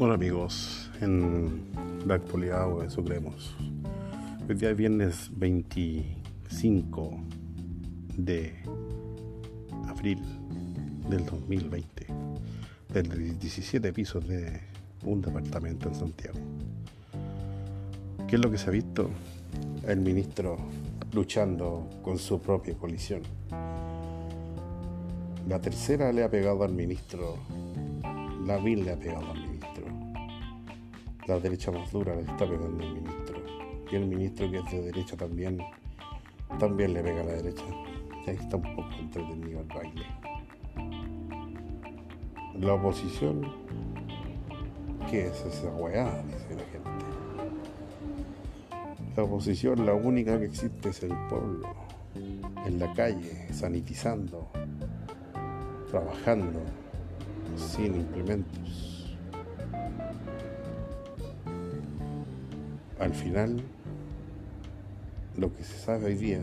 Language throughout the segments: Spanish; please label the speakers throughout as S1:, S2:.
S1: Hola amigos, en la actualidad o eso creemos. Hoy día es viernes 25 de abril del 2020, del 17 pisos de un departamento en Santiago. ¿Qué es lo que se ha visto? El ministro luchando con su propia colisión. La tercera le ha pegado al ministro, la vil le ha pegado al ministro la derecha más dura le está pegando el ministro. Y el ministro que es de derecha también, también le pega a la derecha. Ahí está un poco entretenido el baile. La oposición, ¿qué es esa weá? Dice la gente. La oposición, la única que existe es el pueblo, en la calle, sanitizando, trabajando, sin implementos al final, lo que se sabe hoy día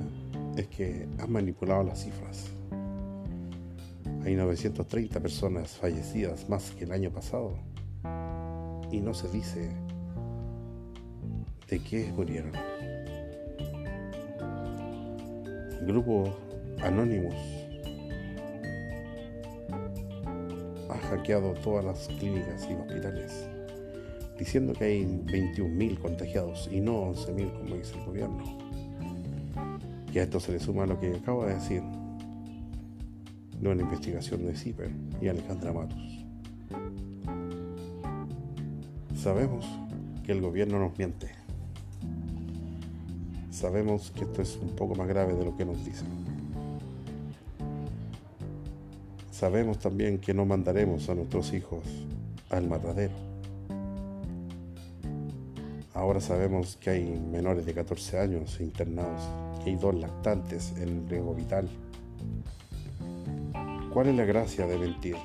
S1: es que han manipulado las cifras. Hay 930 personas fallecidas más que el año pasado y no se dice de qué murieron. grupo Anonymous ha hackeado todas las clínicas y hospitales diciendo que hay 21.000 contagiados y no 11.000 como dice el gobierno. Y a esto se le suma lo que acabo de decir de una investigación de CIPER y Alejandra Matos. Sabemos que el gobierno nos miente. Sabemos que esto es un poco más grave de lo que nos dicen. Sabemos también que no mandaremos a nuestros hijos al matadero Ahora sabemos que hay menores de 14 años internados, que hay dos lactantes en riesgo vital. ¿Cuál es la gracia de mentir?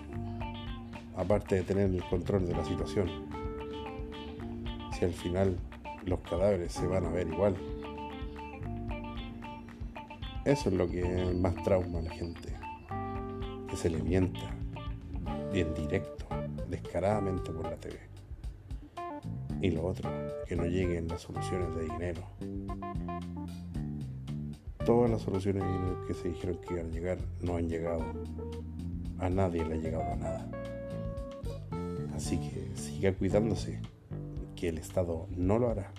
S1: Aparte de tener el control de la situación. Si al final los cadáveres se van a ver igual. Eso es lo que más trauma a la gente. Que se le mienta, bien directo, descaradamente por la TV. Y lo otro, que no lleguen las soluciones de dinero. Todas las soluciones de dinero que se dijeron que iban a llegar no han llegado. A nadie le ha llegado a nada. Así que siga cuidándose, que el Estado no lo hará.